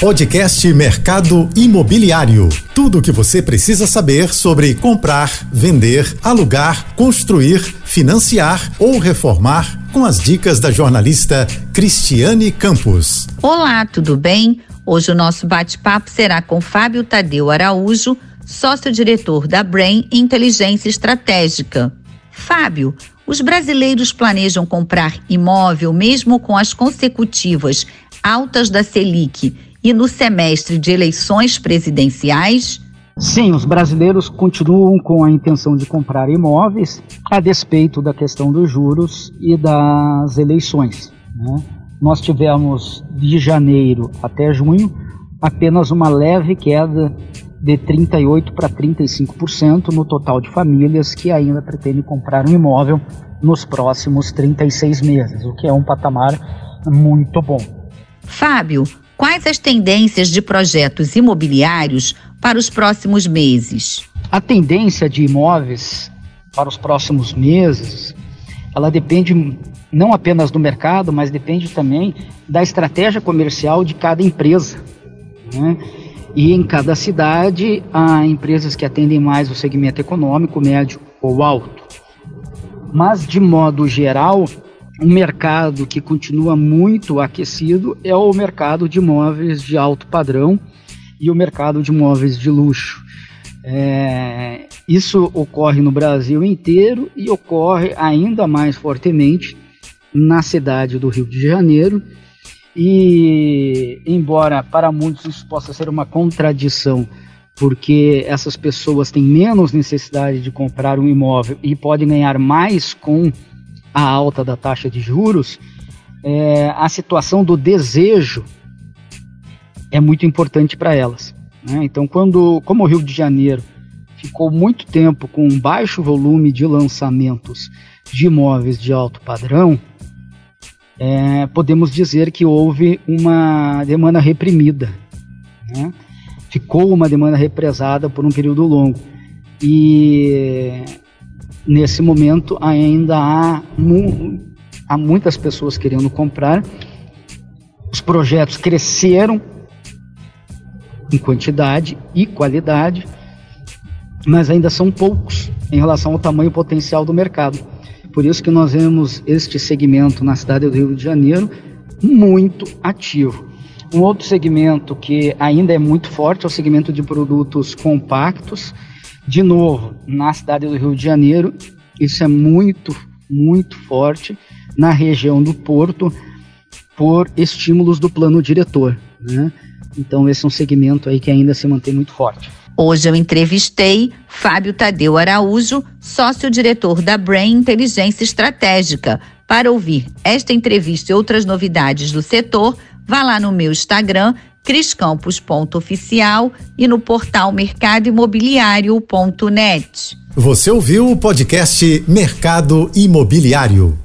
Podcast Mercado Imobiliário. Tudo o que você precisa saber sobre comprar, vender, alugar, construir, financiar ou reformar com as dicas da jornalista Cristiane Campos. Olá, tudo bem? Hoje o nosso bate-papo será com Fábio Tadeu Araújo, sócio-diretor da Brain Inteligência Estratégica. Fábio, os brasileiros planejam comprar imóvel mesmo com as consecutivas altas da Selic e no semestre de eleições presidenciais? Sim, os brasileiros continuam com a intenção de comprar imóveis, a despeito da questão dos juros e das eleições. Né? Nós tivemos de janeiro até junho apenas uma leve queda de 38% para 35% no total de famílias que ainda pretendem comprar um imóvel nos próximos 36 meses, o que é um patamar muito bom. Fábio, quais as tendências de projetos imobiliários para os próximos meses? A tendência de imóveis para os próximos meses, ela depende não apenas do mercado, mas depende também da estratégia comercial de cada empresa. Né? E em cada cidade há empresas que atendem mais o segmento econômico, médio ou alto. Mas de modo geral, um mercado que continua muito aquecido é o mercado de imóveis de alto padrão e o mercado de imóveis de luxo. É, isso ocorre no Brasil inteiro e ocorre ainda mais fortemente na cidade do Rio de Janeiro. E, embora para muitos isso possa ser uma contradição, porque essas pessoas têm menos necessidade de comprar um imóvel e podem ganhar mais com a alta da taxa de juros, é, a situação do desejo é muito importante para elas. Né? Então, quando, como o Rio de Janeiro ficou muito tempo com um baixo volume de lançamentos de imóveis de alto padrão, é, podemos dizer que houve uma demanda reprimida. Né? Ficou uma demanda represada por um período longo. E nesse momento ainda há, mu há muitas pessoas querendo comprar. Os projetos cresceram em quantidade e qualidade, mas ainda são poucos em relação ao tamanho potencial do mercado. Por isso que nós vemos este segmento na cidade do Rio de Janeiro muito ativo. Um outro segmento que ainda é muito forte é o segmento de produtos compactos, de novo, na cidade do Rio de Janeiro, isso é muito, muito forte na região do Porto por estímulos do plano diretor. Né? Então, esse é um segmento aí que ainda se mantém muito forte. Hoje eu entrevistei Fábio Tadeu Araújo, sócio-diretor da Brain Inteligência Estratégica. Para ouvir esta entrevista e outras novidades do setor, vá lá no meu Instagram, criscampos.oficial e no portal mercadoimobiliário.net. Você ouviu o podcast Mercado Imobiliário.